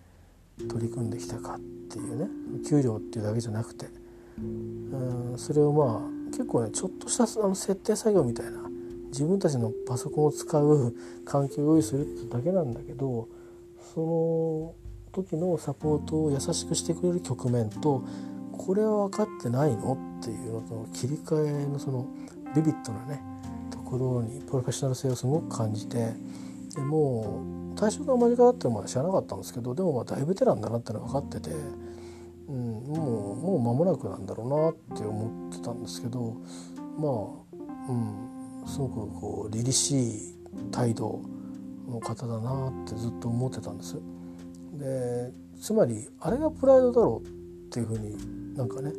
取り組んできたかっていうね。給料っていうだけじゃなくて、うん、それをまあ結構ねちょっとしたあの設定作業みたいな。自分たちのパソコンを使う 環境を用意するってだけなんだけどその時のサポートを優しくしてくれる局面とこれは分かってないの？っていうのと切り替えのそのビビッドなねところにプロフェッショナル性をすごく感じてでもう対象が間近だってまだ知らなかったんですけどでもまあ大ベテランだなってのは分かってて、うん、もうもう間もなくなんだろうなって思ってたんですけどまあ、うん、すごくこう凛々しい態度の方だなってずっと思ってたんです。でつまりあれがプライドだろうっていうふうになんかね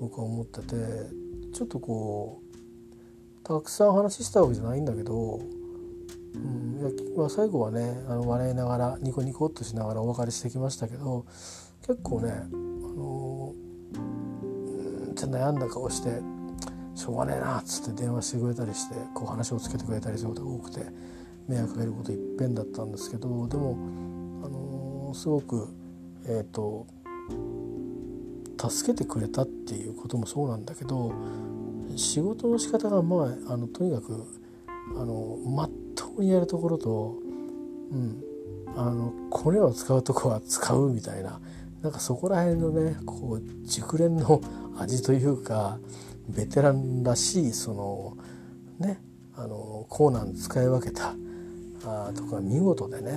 僕は思っててちょっとこうたくさん話したわけじゃないんだけど、うん、いやまあ、最後はねあの笑いながらニコニコっとしながらお別れしてきましたけど結構ねあのうんって悩んだ顔してしょうがねえなっつって電話してくれたりしてこう話をつけてくれたりすることが多くて迷惑かけることいっぺんだったんですけどでも、あのー、すごくえっ、ー、と助けてくれたっていうこともそうなんだけど仕事の仕方がまああのとにかくあのまっとうにやるところと、うん、あのコネを使うとこは使うみたいななんかそこら辺のねこう熟練の味というかベテランらしいそのねあのコーナー使い分けたあとか見事でね、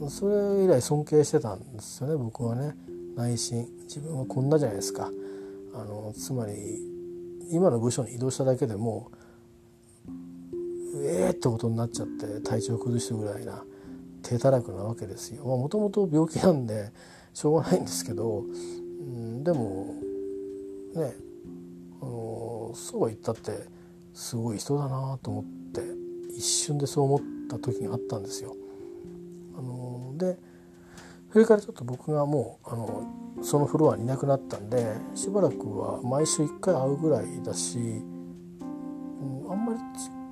うん、それ以来尊敬してたんですよね僕はね。内心自分はこんなじゃないですかあのつまり今の部署に移動しただけでもええー、ってことになっちゃって体調崩してぐらいな手たらくなわけですよ。もともと病気なんでしょうがないんですけど、うん、でもねあのそうは言ったってすごい人だなと思って一瞬でそう思った時があったんですよ。あのでそれからちょっと僕がもうあのそのフロアにいなくなったんでしばらくは毎週1回会うぐらいだし、うん、あんまり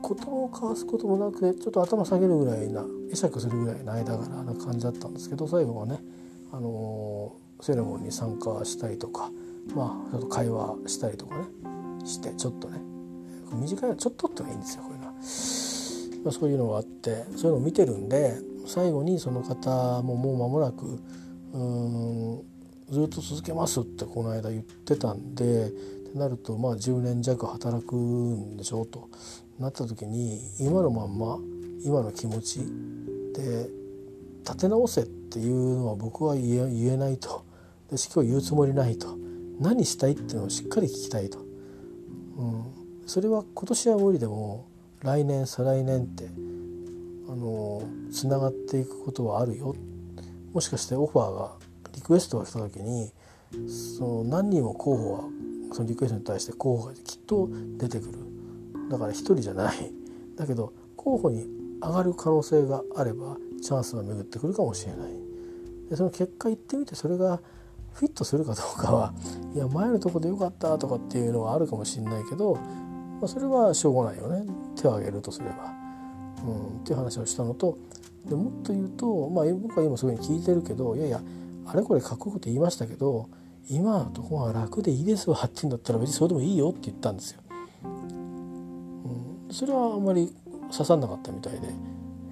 言葉を交わすこともなくちょっと頭下げるぐらいな会釈するぐらいの間柄な感じだったんですけど最後はね、あのセレモンに参加したりとかまあちょっと会話したりとかねしてちょっとね短いのちょっとってのがいいんですよこれが、まあ、そういうのがあってそういうのを見てるんで最後にその方ももう間もなくうんずっと続けますってこの間言ってたんでってなるとまあ10年弱働くんでしょうとなった時に今のまんま今の気持ちで立て直せっていうのは僕は言えないと。で今日言うつもりないと。何したいっていうのをしっかり聞きたいと、うん、それは今年は無理でも来年再来年ってあのつながっていくことはあるよ。もしかしてオファーがリクエストが来た時にその何人も候補はそのリクエストに対して候補がきっと出てくる。だから一人じゃない。だけど候補に上がる可能性があればチャンスが巡ってくるかもしれない。でその結果言ってみてそれがフィットするかどうかはいや前のとこでよかったとかっていうのはあるかもしれないけど、まあ、それはしょうがないよね。手を挙げるとすれば、うん、っていう話をしたのとでもっと言うと、まあ、僕は今そういうふうに聞いてるけどいやいやあれこれかっこよくて言いましたけど今のとこが楽でいいですわって言うんだったら別にそれでもいいよって言ったんですよ。うん、それはあんまり刺さんなかったみたいで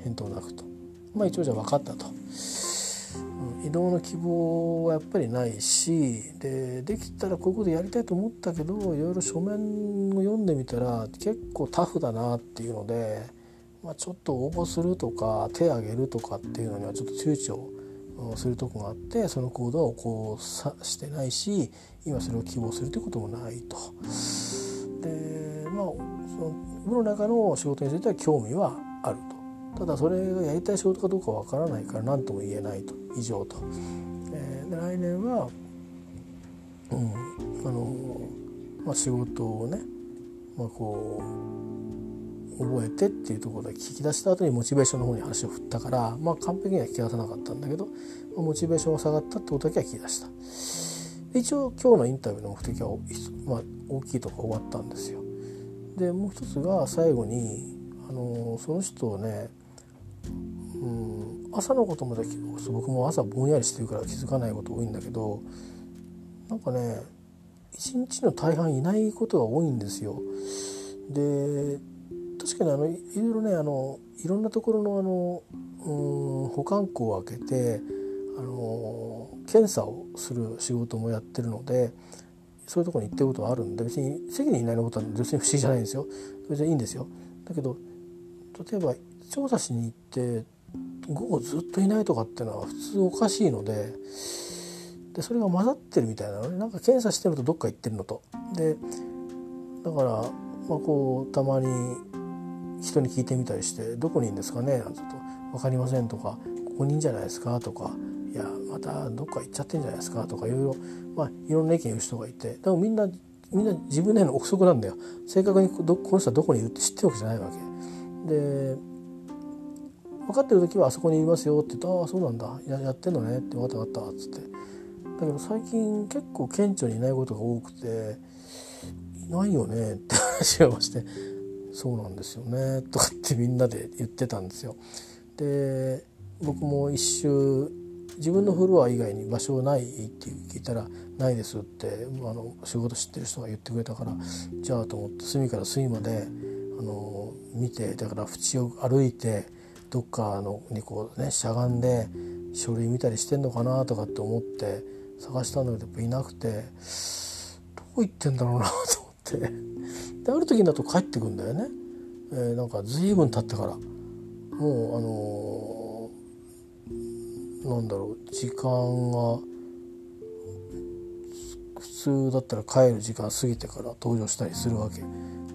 返答なくと。まあ一応じゃあ分かったと。移動の希望はやっぱりないしでできたらこういうことやりたいと思ったけどいろいろ書面を読んでみたら結構タフだなっていうので、まあ、ちょっと応募するとか手挙げるとかっていうのにはちょっと躊躇するとこがあってその行動は起こさしてないし今それを希望するということもないと。でまあその部の中の仕事については興味はあると。ただそれがやりたい仕事かどうかわからないから何とも言えないと以上と。えー、で来年は、うんあのまあ、仕事をね、まあ、こう覚えてっていうところで聞き出した後にモチベーションの方に話を振ったから、まあ、完璧には聞き出さなかったんだけど、モチベーションが下がったってことだけは聞き出した。一応今日のインタビューの目的は、まあ、大きいとこ終わったんですよ。でもう一つが最後にあのその人をねうん朝のこともでき僕も朝ぼんやりしてるから気づかないこと多いんだけどなんかね一日の大半いないことが多いんですよ。で確かにあのいろいろねあのいろんなところのあのうん保管庫を開けてあの検査をする仕事もやってるのでそういうところに行ってることはあるんで別に席にいないのことは別に不思議じゃないんですよ。それでいいんですよ。だけど例えば調査しに行って午後ずっといないとかっていうのは普通おかしいのででそれが混ざってるみたいなのねなんか検査してるとどっか行ってるのと。でだから、まあ、こうたまに人に聞いてみたりして「どこにいるんですかね?」なんて言うと「分かりません」とか「ここにいるんじゃないですか?」とか「いやまたどっか行っちゃってんじゃないですか?」とかいろいろ、まあ、いろんな意見言う人がいてでもみんなみんな自分での憶測なんだよ正確にこの人はどこにいるって知ってるわけじゃないわけで分かってる時はあそこにいますよって言って「ああそうなんだややってんのね」って「分かった分かった」っつってだけど最近結構顕著にいないことが多くて「いないよね」って話をして「そうなんですよね」とかってみんなで言ってたんですよ。で僕も一周自分のフロア以外に場所ないって聞いたら「ないです」ってあの仕事知ってる人が言ってくれたからじゃあと思って隅から隅まであの見てだから縁を歩いてどっかのにこうねしゃがんで書類見たりしてんのかなとかって思って探したんだけどやっぱいなくてどこ行ってんだろうなと思ってである時だと帰ってくんだよね、えー、なんか随分経ってから。もうあのー、なんだろう時間が普通だったら帰る時間過ぎてから登場したりするわけ。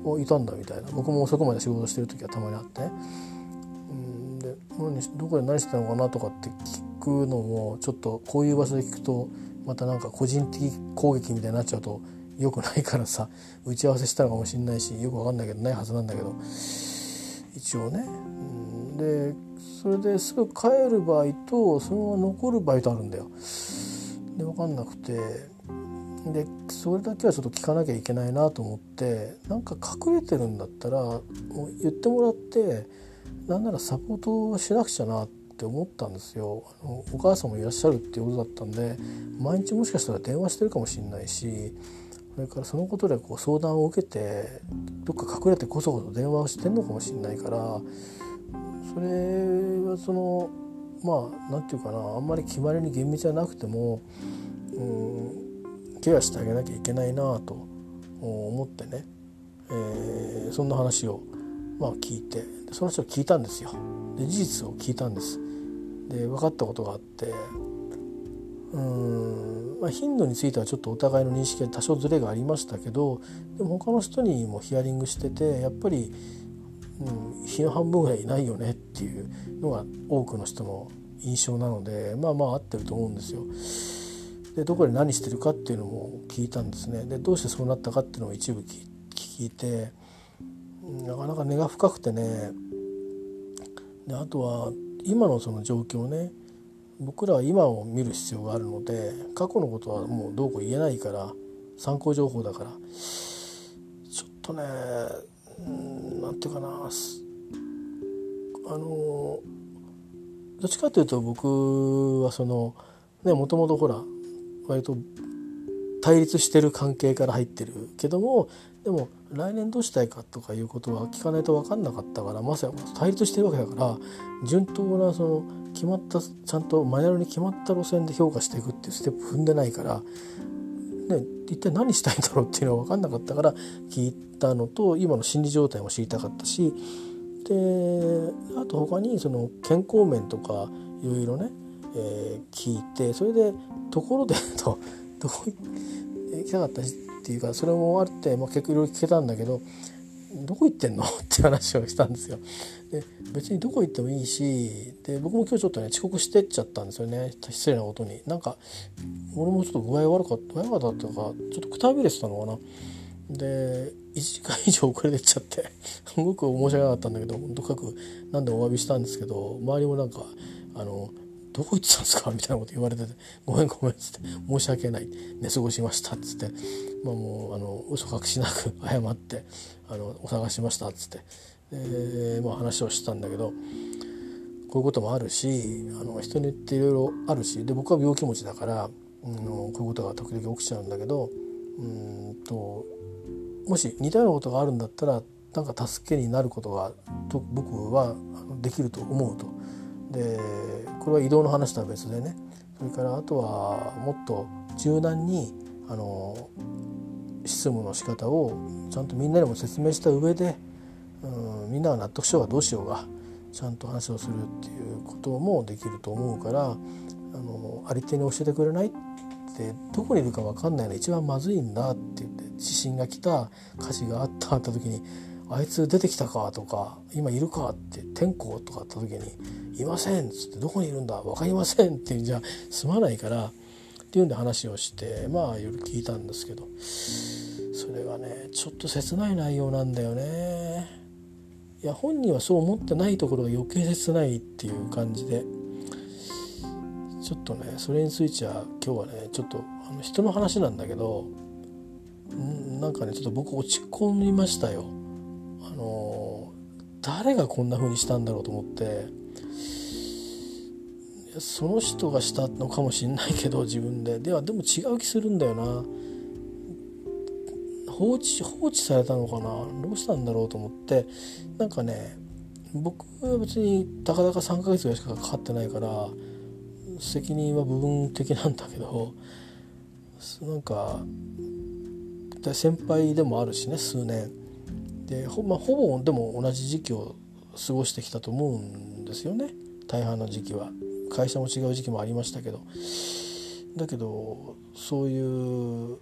もういたんだみたいな。僕も遅くまで仕事してる時はたまにあって、ね、んで何どこで何してたのかなとかって聞くのもちょっとこういう場所で聞くとまたなんか個人的攻撃みたいになっちゃうと良くないからさ打ち合わせしたのかもしんないしよく分かんないけどないはずなんだけど。一応ね。でそれですぐ帰る場合とそのまま残る場合とあるんだよ。で分かんなくて。でそれだけはちょっと聞かなきゃいけないなと思ってなんか隠れてるんだったらもう言ってもらってなんならサポートしなくちゃなって思ったんですよ。あのお母さんもいらっしゃるっていうことだったんで毎日もしかしたら電話してるかもしれないし。それからそのことでこう相談を受けてどっか隠れてこそこそ電話をしてんのかもしれないからそれはそのまあ何て言うかなあんまり決まりに厳密じゃなくてもうんケアしてあげなきゃいけないなと思ってね、えー、そんな話をまあ聞いてその人聞いたんですよ。で事実を聞いたんです。で分かったことがあってうん、まあ、頻度についてはちょっとお互いの認識で多少ずれがありましたけどでも他の人にもヒアリングしててやっぱり、うん、日の半分ぐらいいないよねっていうのが多くの人の印象なのでまあまあ合ってると思うんですよ。でどこで何してるかっていうのも聞いたんですね。でどうしてそうなったかっていうのを一部聞いてなかなか根が深くてねであとは今のその状況ね僕らは今を見る必要があるので過去のことはもうどうこう言えないから参考情報だから。ちょっとね何て言うかな。あのどっちかというと僕はそのねもともとほら割と対立してる関係から入ってるけどもでも来年どうしたいかとかいうことは聞かないと分かんなかったからまさか対立してるわけだから順当なその決まったちゃんとマニュアルに決まった路線で評価していくっていうステップ踏んでないから、ね、一体何したいんだろうっていうのは分かんなかったから聞いたのと今の心理状態も知りたかったしであと他にその健康面とかいろいろね、えー、聞いてそれでところでとどこ行きたかったしっていうかそれもあって、まあ、結構いろいろ聞けたんだけどどこ行ってんの？って話をしたんですよ。で別にどこ行ってもいいしで僕も今日ちょっとね遅刻してっちゃったんですよね失礼なことに。なんか俺もちょっと具合悪かった悪かったとかちょっとくたびれてたのかな。で1時間以上遅れてっちゃってすごく申し訳なかったんだけどとかく何でもお詫びしたんですけど周りもなんかあのどこ行ってたんですか?」みたいなこと言われてて「ごめんごめん」っつって「申し訳ない寝過ごしました」っつってまあもうあの嘘隠しなく謝ってあのお探しましたっつって、まあ、話をしてたんだけどこういうこともあるしあの人によっていろいろあるしで僕は病気持ちだから、あのこういうことが時々起きちゃうんだけどうんともし似たようなことがあるんだったらなんか助けになることがと僕はできると思うと。でこれは移動の話とは別でね。それからあとはもっと柔軟にあの執務の仕方をちゃんとみんなにも説明した上で、うん、みんなが納得しようがどうしようがちゃんと話をするっていうこともできると思うからあのあり手に教えてくれないってどこにいるか分かんないの一番まずいんだって言って地震が来た火事があったあった時にあいつ出てきたかとか今いるかって天候とかあった時にいませんっつってどこにいるんだ分かりませんっていうんじゃ済まないからっていうんで話をしてまあ夜聞いたんですけどそれがねちょっと切ない内容なんだよね。いや本人はそう思ってないところが余計切ないっていう感じでちょっとねそれについては今日はねちょっとあの人の話なんだけどんなんかねちょっと僕落ち込みましたよ。あの誰がこんな風にしたんだろうと思ってその人がしたのかもしんないけど自分で。ではでも違う気するんだよな。放置放置されたのかな。どうしたんだろうと思って。なんかね僕は別にたかだか3ヶ月ぐらいしかかかってないから責任は部分的なんだけどなんか先輩でもあるしね数年。でほ,、まあ、ほぼでも同じ時期を過ごしてきたと思うんですよね。大半の時期は。会社も違う時期もありましたけど。だけどそういう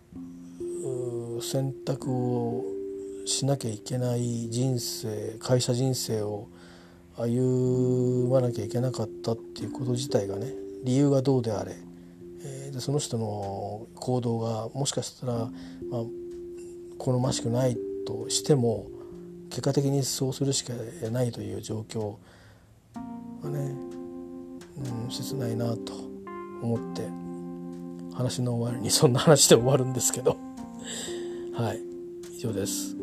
選択をしなきゃいけない人生会社人生を歩まなきゃいけなかったっていうこと自体がね理由がどうであれ、えー、でその人の行動がもしかしたら、まあ、好ましくないとしても結果的にそうするしかないという状況はね、うん、切ないなと思って話の終わりにそんな話で終わるんですけどはい以上です。